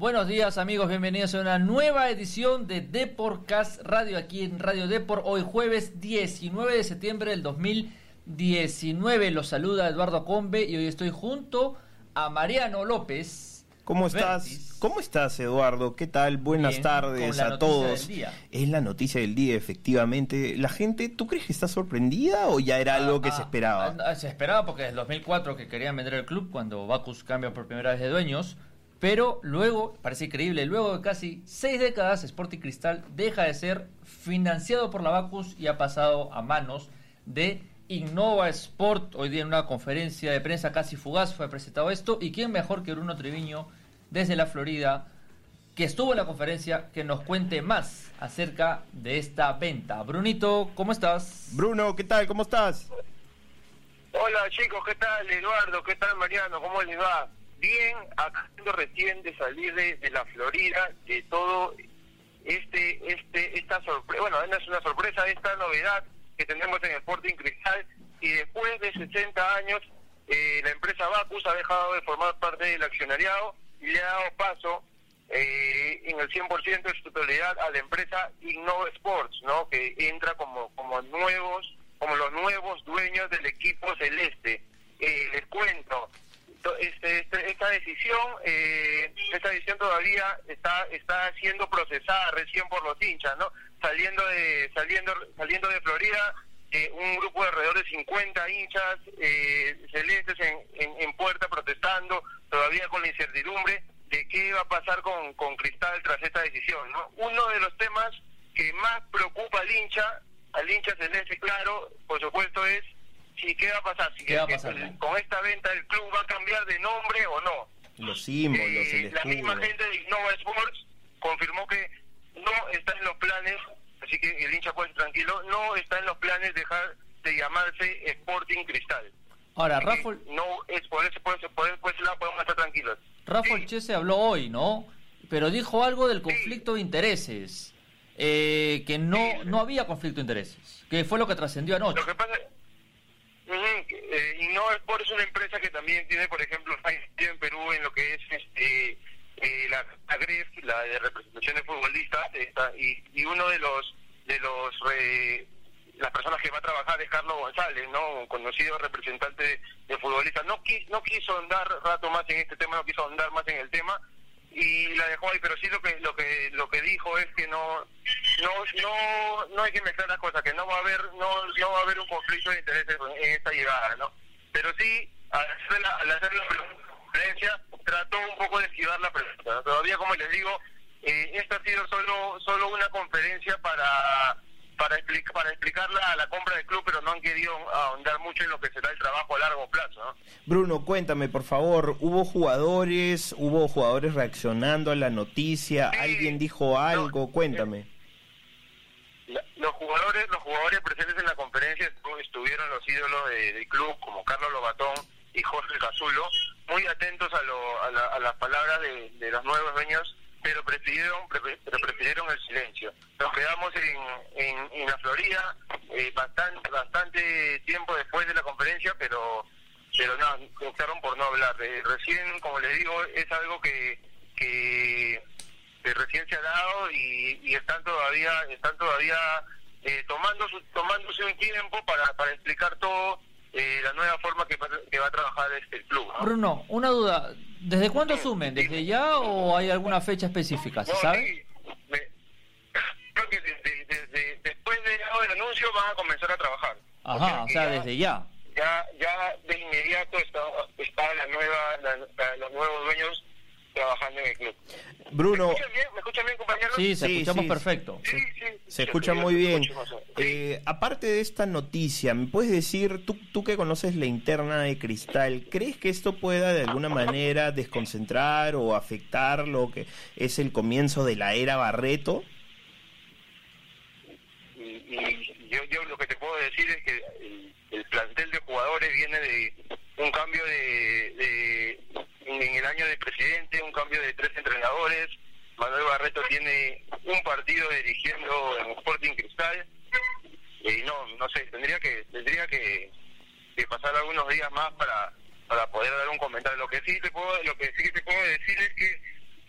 Buenos días amigos, bienvenidos a una nueva edición de Deportcast Radio aquí en Radio Deport. Hoy jueves 19 de septiembre del 2019. Los saluda Eduardo Combe y hoy estoy junto a Mariano López. ¿Cómo estás? ¿Cómo estás, Eduardo? ¿Qué tal? Buenas tardes a todos. Es la noticia del día, efectivamente. La gente, ¿tú crees que está sorprendida o ya era algo que Ah, se esperaba? ah, se esperaba porque es el 2004 que querían vender el club cuando Bacus cambia por primera vez de dueños. Pero luego, parece increíble, luego de casi seis décadas, Sporting Cristal deja de ser financiado por la Bacus y ha pasado a manos de Innova Sport. Hoy día en una conferencia de prensa casi fugaz fue presentado esto. ¿Y quién mejor que Bruno Treviño desde la Florida, que estuvo en la conferencia, que nos cuente más acerca de esta venta? Brunito, ¿cómo estás? Bruno, ¿qué tal? ¿Cómo estás? Hola chicos, ¿qué tal Eduardo? ¿Qué tal Mariano? ¿Cómo les va? Bien, acabando recién de salir de, de la Florida, de todo este, este, esta sorpresa, bueno, no es una sorpresa, esta novedad que tenemos en Sporting Cristal y después de 60 años eh, la empresa Bacus ha dejado de formar parte del accionariado y le ha dado paso eh, en el 100% de su totalidad a la empresa Innova Sports, ¿no? Que entra como como nuevos como los nuevos dueños del equipo celeste. Eh, les cuento, to- este, este- esta decisión, eh, esta decisión todavía está está siendo procesada recién por los hinchas, ¿no? Saliendo de saliendo saliendo de Florida, eh, un grupo de alrededor de 50 hinchas eh, celestes en, en, en puerta protestando, todavía con la incertidumbre de qué va a pasar con, con Cristal tras esta decisión, ¿no? Uno de los temas que más preocupa al hincha, al hincha celeste, claro, por supuesto, es si qué va a pasar, si ¿Qué va a pasar, con esta venta el club va a cambiar de nombre o no. Los símbolos, Eh, el la misma gente de Innova Sports confirmó que no está en los planes, así que el hincha puede tranquilo, no está en los planes dejar de llamarse Sporting Cristal. Ahora, Rafael, No, es por eso, por eso, por eso, por ese lado podemos estar tranquilos. Rafael Sí. Che se habló hoy, ¿no? Pero dijo algo del conflicto de intereses. eh, que no, Sí. no había conflicto de intereses. Que fue lo que trascendió anoche. Lo que pasa Eh, Innova Sport es una empresa que también tiene, por ejemplo, en Perú en lo que es este eh, la, la la de representación de futbolistas, está, y, y uno de los de los re- las personas que va a trabajar es Carlos González, no un conocido representante de, de futbolistas. No, qui- no quiso andar rato más en este tema, no quiso andar más en el tema y la dejó ahí, pero sí lo que lo que lo que dijo es que no no no no hay que mezclar las cosas, que no va a haber no no va a haber un conflicto de intereses en esta llegada, ¿no? Pero sí al hacer la, al hacer la conferencia trató un poco de esquivar la pregunta. ¿no? Todavía como les digo, eh, esta ha sido solo solo una conferencia para para explicar para explicarla a la compra del club, pero no han querido ahondar mucho en lo que será el trabajo a largo plazo, ¿no? Bruno, cuéntame, por favor, ¿hubo jugadores, hubo jugadores reaccionando a la noticia? Sí. ¿Alguien dijo algo? No, Cuéntame. La- los jugadores presentes en la conferencia estu- estuvieron los ídolos de- del club como Carlos Lobatón y Jorge Cazulo muy atentos a, lo- a, la- a las palabras de, los nuevos dueños pero prefirieron pre- pero prefirieron el silencio. Nos quedamos en, en, en la Florida eh, bastante bastante tiempo después de la conferencia pero pero no optaron por no hablar. Eh, recién como les digo es algo que que que recién se ha dado y, y están todavía están todavía eh, tomando su- tomándose un tiempo para, para explicar todo eh, la nueva forma que, va- que va a trabajar este club ¿no? Bruno, una duda. ¿Desde cuándo asumen? ¿Desde ya o hay alguna fecha específica? ¿Se No, sabe? sí, me- creo que desde, desde- después del anuncio van a comenzar a trabajar Ajá, o sea, ya- desde ya. ya ya de inmediato está está la nueva la- la- los nuevos dueños trabajando en el club Bruno, ¿Me escuchan bien, ¿Me escuchan bien compañeros? Sí, se Sí, escuchamos sí. perfecto. Sí, sí. se escucha muy bien. Eh, aparte de esta noticia, ¿me puedes decir, tú, tú que conoces la interna de Cristal, ¿crees que esto pueda de alguna manera desconcentrar o afectar lo que es el comienzo de la era Barreto? y, y yo, yo lo que te puedo decir es que el, el plantel de jugadores viene de un cambio de, de- en el año de presidente, un cambio de tres entrenadores. Manuel Barreto tiene un partido dirigiendo en Sporting Cristal. Y no, no sé, tendría que tendría que, pasar algunos días más para para poder dar un comentario. Lo que sí te puedo lo que sí te puedo decir es que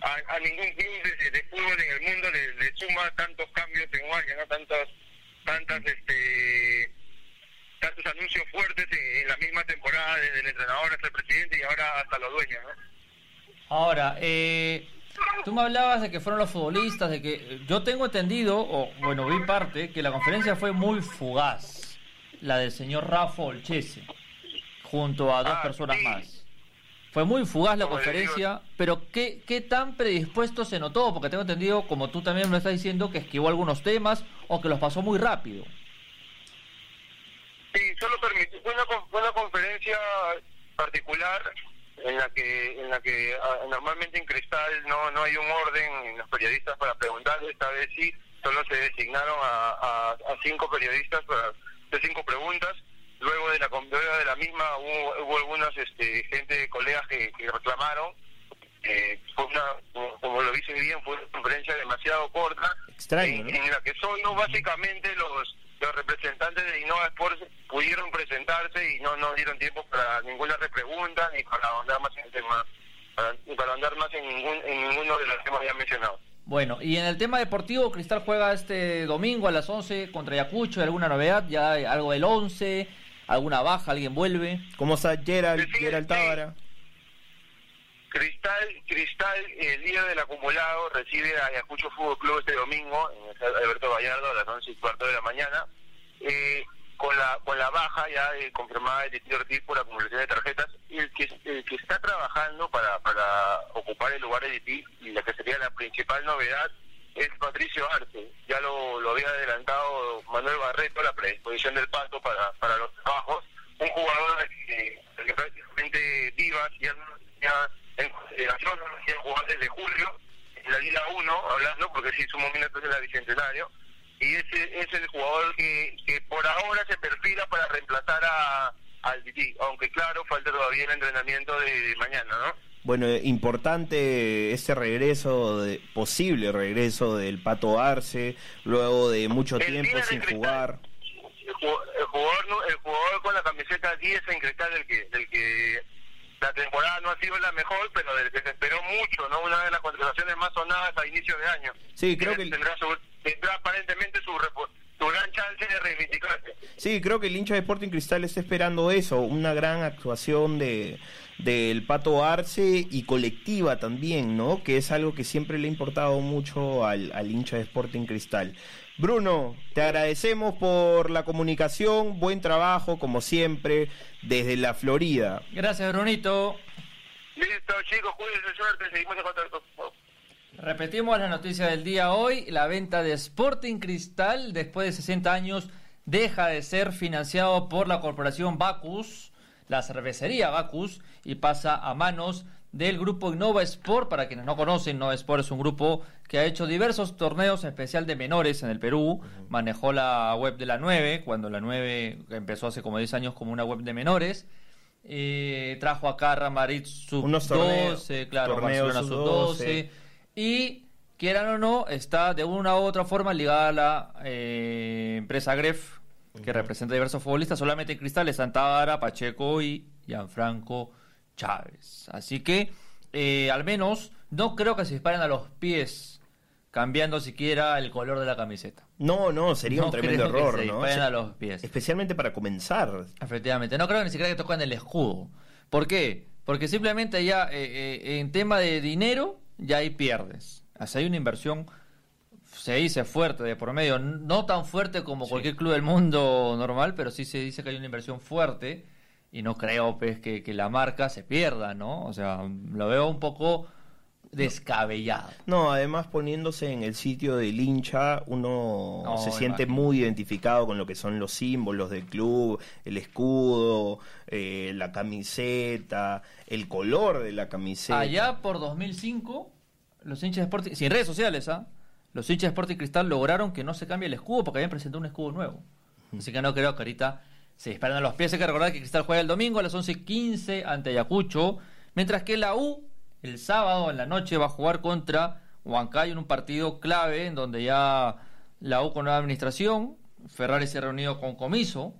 a, ningún club de, fútbol en el mundo le, suma tantos cambios en un ¿no? Tantas, tantas, este, tantos anuncios fuertes en, la misma temporada, desde el entrenador hasta el presidente y ahora hasta los dueños, ¿no? Ahora, eh, tú me hablabas de que fueron los futbolistas, de que yo tengo entendido, o bueno, vi parte, que la conferencia fue muy fugaz, la del señor Rafa Olchese, junto a dos Ah, personas sí. más. Fue muy fugaz la Como conferencia, pero ¿qué, ¿qué tan predispuesto se notó? Porque tengo entendido, como tú también me lo estás diciendo, que esquivó algunos temas o que los pasó muy rápido. Fue una, fue una conferencia particular en la que en la que ah, normalmente en Cristal no no hay un orden en los periodistas para preguntar, esta vez sí, solo se designaron a, a, a cinco periodistas para hacer cinco preguntas. Luego de la luego de la misma hubo, hubo algunas este, gente, colegas que, que reclamaron. Eh, fue una, como, como lo dice bien, fue una conferencia demasiado corta Extraño, en, ¿no? en la que solo básicamente los los representantes de Innova Sports pudieron presentarse y no no dieron tiempo para ninguna repregunta ni para ahondar más en el tema para, ni para andar más en ningún en ninguno de los temas ya mencionados Bueno, y en el tema deportivo, Cristal juega este domingo a las 11 contra Ayacucho. ¿Hay alguna novedad? ¿Ya hay algo del 11? ¿Alguna baja? ¿Alguien vuelve? ¿Cómo está Gerald, Sí, Gerald sí. Tábara? Cristal Cristal el líder del acumulado recibe a Ayacucho Fútbol Club este domingo en el Alberto Gallardo a las 11 y cuarto de la mañana. Eh, con la con la baja ya eh, confirmada del Tito Ortiz por acumulación de tarjetas el que el que está trabajando para para ocupar el lugar de Titi y la que sería la principal novedad es Patricio Arce. Ya lo, lo había adelantado Manuel Barreto la predisposición del pato para para los trabajos. Un jugador que, que prácticamente Divas ya, ya en consideración no hacía jugar desde julio en la Liga 1 hablando porque sí sumó minutos en la Bicentenario y ese es el jugador que, que por ahora se perfila para reemplazar a al Titi, aunque claro falta todavía el entrenamiento de mañana, ¿no? Bueno, eh, importante este regreso, de, posible regreso del Pato Arce, luego de mucho El tiempo sin Cristal. jugar. el ju- el jugador el jugador con la camiseta 10 en cristal del que del que la temporada no ha sido la mejor pero del que se esperó mucho no una de las contrataciones más sonadas a inicio de año Sí, creo que- tendrá su tendrá aparentemente su su gran chance de reivindicarse Sí, creo que el hincha de Sporting Cristal está esperando eso, una gran actuación de del Pato Arce y colectiva también, ¿no? Que es algo que siempre le ha importado mucho al, al hincha de Sporting Cristal. Bruno, te agradecemos por la comunicación, buen trabajo como siempre desde la Florida. Gracias, Brunito. listo chicos cuídense suerte seguimos en contacto Repetimos la noticia del día hoy. La venta de Sporting Cristal, después de 60 años, deja de ser financiado por la corporación Bacus, la cervecería Bacus, y pasa a manos del grupo Innova Sport. Para quienes no conocen, Innova Sport es un grupo que ha hecho diversos torneos, en especial de menores en el Perú. Manejó la web de la 9, cuando la 9 empezó hace como 10 años como una web de menores. Eh, trajo acá Ramarit Sub Unos torneos- 12, claro, torneos Barcelona Sub sub-12. 12. Y quieran o no, está de una u otra forma ligada a la eh, empresa Gref, que representa diversos futbolistas. Solamente en Cristal es Santagara, Pacheco y Gianfranco Chávez. Así que, eh, al menos, no creo que se disparen a los pies cambiando siquiera el color de la camiseta. No, no, sería No un tremendo creo que error, se ¿no? disparen O sea, a los pies. Especialmente para comenzar. Efectivamente, no creo ni siquiera que tocan el escudo. ¿Por qué? Porque simplemente ya eh, eh, en tema de dinero, ya ahí pierdes. O sea, hay una inversión, se dice fuerte de por medio, no tan fuerte como cualquier club del mundo normal, pero sí se dice que hay una inversión fuerte y no creo pues que, que la marca se pierda, ¿no? O sea, lo veo un poco descabellado. No, además poniéndose en el sitio del hincha, uno No, se siente imagino. muy identificado con lo que son los símbolos del club, el escudo, eh, la camiseta, el color de la camiseta. Allá por 2005, los hinchas de Sporting, sin redes sociales, ¿ah? Los hinchas de Sporting Cristal lograron que no se cambie el escudo porque habían presentado un escudo nuevo. Así que no creo que ahorita se disparen a los pies. Hay que recordar que Cristal juega el domingo a las 11.15 ante Ayacucho, mientras que la U el sábado en la noche va a jugar contra Huancayo en un partido clave en donde ya la U con nueva administración, Ferrari se ha reunido con Comiso.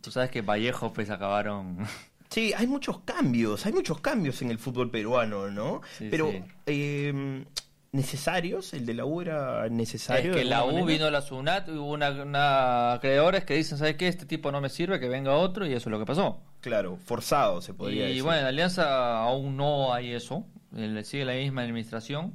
Tú sabes que Vallejo pues acabaron Sí, hay muchos cambios, hay muchos cambios en el fútbol peruano, ¿no? Sí, Pero sí. eh, necesarios, el de la U era necesario. Es que la U manera? vino a la SUNAT, hubo una, una acreedores que dicen, ¿sabes qué? Este tipo no me sirve, que venga otro, y eso es lo que pasó. Claro, forzado se podría y decir. bueno, en Alianza aún no hay eso, eh, sigue la misma administración.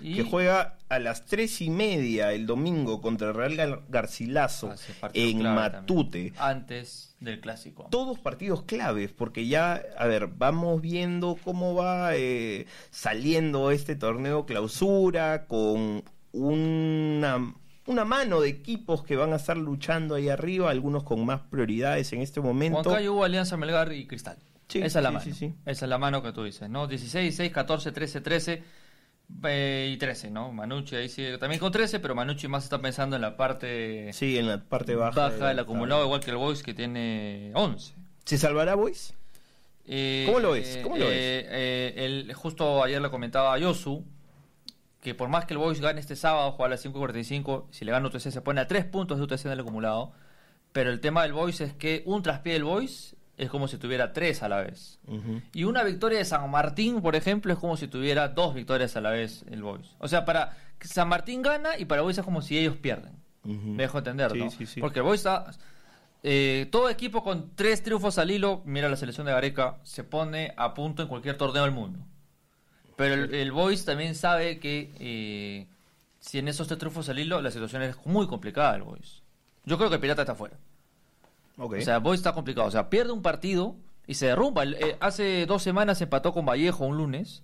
Y- Que juega a las tres y media el domingo contra el Real Gar- Garcilaso Ah, en Matute. también, antes del clásico. Todos partidos claves, porque ya, a ver, vamos viendo cómo va eh, saliendo este torneo clausura con una, una mano de equipos que van a estar luchando ahí arriba, algunos con más prioridades en este momento. Huancayo hubo Alianza Melgar y Cristal. Sí, Esa es la sí, mano. sí. Esa es la mano que tú dices, ¿no? 16, 6, 14, 13, 13 eh, y 13, ¿no? Manucci ahí sigue también con 13, pero Manucci más está pensando en la parte Sí, en la parte baja. baja del la acumulado, igual que el Boys que tiene 11. ¿Se salvará Boys? Eh, ¿Cómo lo ves? ¿Cómo lo ves? eh, eh, el- justo ayer le comentaba a Yosu que por más que el Boys gane este sábado, juega a las 5.45, si le gana UTC se pone a 3 puntos de UTC en el acumulado. Pero el tema del Boys es que un traspié del Boys es como si tuviera 3 a la vez. Y una victoria de San Martín, por ejemplo, es como si tuviera dos victorias a la vez el Boys. O sea, para San Martín gana y para Boys es como si ellos pierden. Me dejo entender, Sí, ¿no? sí, sí. Porque el Boys está... eh, todo equipo con tres triunfos al hilo, mira la selección de Gareca, se pone a punto en cualquier torneo del mundo. Pero el, el Boys también sabe que eh, si en esos tres triunfos al hilo, la situación es muy complicada el Boys. Yo creo que el Pirata está fuera. Ok. O sea, Boys está complicado. O sea, pierde un partido y se derrumba. Eh, hace dos semanas empató con Vallejo un lunes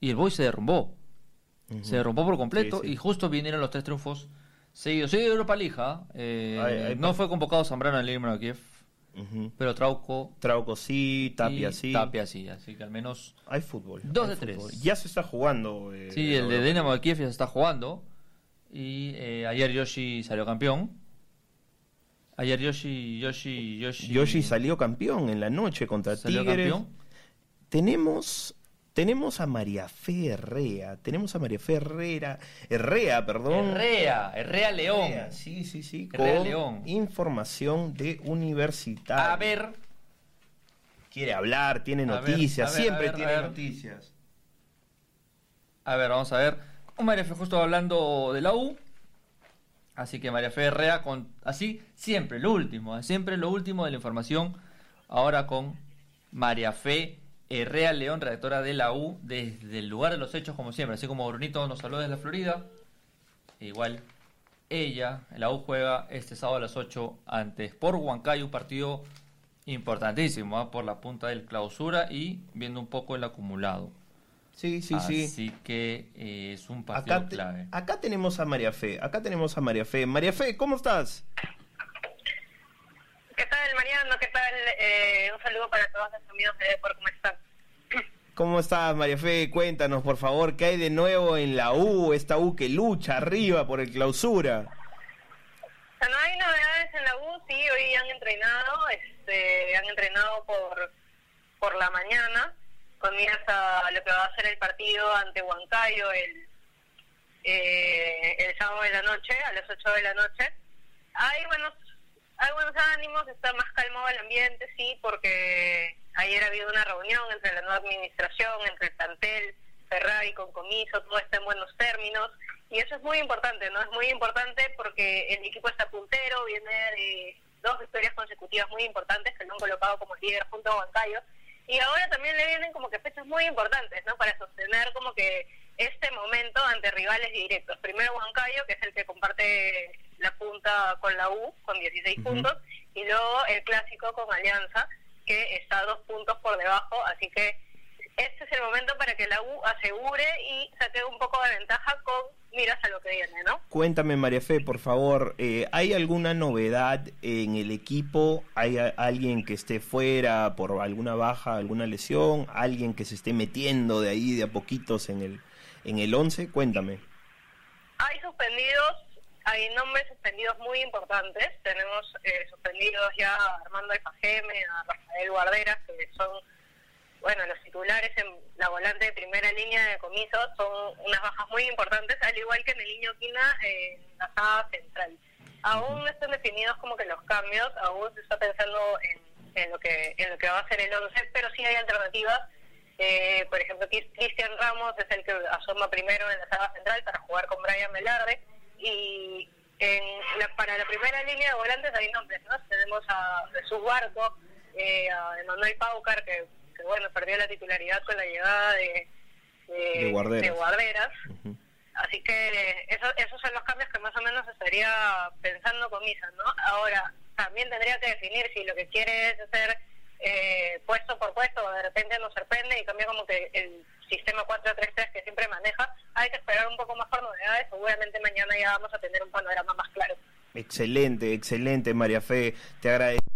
y el Boys se derrumbó. Se derrumbó por completo Sí, sí. y justo vinieron los tres triunfos seguidos. Sí, Europa Lija. eh, Ay, ay, no fue convocado Zambrano en el de Kiev, pero Trauco Trauco sí, Tapia sí. Tapia sí. Así que al menos... Hay fútbol. Dos hay de tres. Ya se está jugando. eh, Sí, el de. Dinamo de Kiev ya se está jugando. Y eh, ayer Yoshi salió campeón. Ayer Yoshi... Yoshi, Yoshi, Yoshi salió campeón en la noche contra salió Tigres. campeón. Tenemos tenemos a María Fe Herrea, tenemos a María Fe Herrera, Herrea, perdón. Herrea, Herrea León. Herrea, sí, sí, sí, Herrea con León. información de universitario. A ver, quiere hablar, tiene A noticias, ver, siempre ver, tiene a noticias. a ver, vamos a ver. María Fe justo hablando de la U. Así que María Fe Herrea con así siempre lo último, ¿eh? siempre lo último de la información. Ahora con María Fe Herrea León, redactora de la U, desde el lugar de los hechos como siempre, así como Brunito nos saluda desde la Florida. e igual ella, la U juega este sábado a las 8 ante Sport Huancayo, un partido importantísimo ¿ah? por la punta del clausura y viendo un poco el acumulado. Sí, sí, sí. Así que eh, es un partido Acá, te- clave. acá tenemos a María Fe, acá tenemos a María Fe. María Fe, ¿cómo estás? ¿Qué tal, Mariano? ¿Qué tal? Eh, un saludo para todos los amigos de Depor, ¿cómo están? ¿Cómo estás, María Fe? Cuéntanos, por favor, ¿qué hay de nuevo en la U? Esta U que lucha arriba por el clausura. O sea, no hay novedades en la U, sí, hoy han entrenado, este, han entrenado por, por la mañana, con miras a lo que va a ser el partido ante Huancayo el, eh, el sábado de la noche, a las 8 de la noche. Hay buenos, hay buenos ánimos, está más calmado el ambiente, sí, porque ayer ha habido una reunión entre la nueva administración, entre el plantel, Ferrari con comiso, todo está en buenos términos. Y eso es muy importante, ¿no? Es muy importante porque el equipo está puntero, viene de dos victorias consecutivas muy importantes que lo han colocado como líder junto a Huancayo. Y ahora también le vienen como que fechas muy importantes, ¿no? Para sostener como que este momento ante rivales directos. Primero Huancayo, que es el que comparte la punta con la U, con 16 Ujú. puntos, y luego el clásico con Alianza, que está a dos puntos por debajo, así que este es el momento para que la U asegure y saque un poco de ventaja con miras a lo que viene, ¿no? Cuéntame, María Fe, por favor, eh, ¿hay alguna novedad en el equipo? ¿Hay alguien que esté fuera por alguna baja, alguna lesión? ¿Alguien que se esté metiendo de ahí de a poquitos en el en el 11? Cuéntame. Hay suspendidos, hay nombres suspendidos muy importantes. Tenemos eh, suspendidos ya a Armando Alfajeme, a Rafael Guarderas, que son, bueno, los titulares en la volante de primera línea de comisos. Son unas bajas muy importantes, al igual que en el Niño Quina en la saga central. Aún no están definidos como que los cambios, aún se está pensando en en lo que en lo que va a ser el 11, pero sí hay alternativas. Eh, por ejemplo, Cristian Ramos es el que asoma primero en la sala central para jugar con Brian Melarde y en para la primera línea de volantes hay nombres, ¿no? Tenemos a Jesús Barco, eh, a Emanuel Paucar, que, bueno, perdió la titularidad con la llegada de, de, guarderas. Así que eso, esos son los cambios que más o menos estaría pensando con Misa, ¿no? Ahora, también tendría que definir si lo que quiere es hacer eh, puesto por puesto, o de repente nos sorprende y cambia como que el sistema 4-3-3 que siempre maneja. Hay que esperar un poco más por novedades, seguramente mañana ya vamos a tener un panorama más claro. Excelente, excelente, María Fe, te agradezco.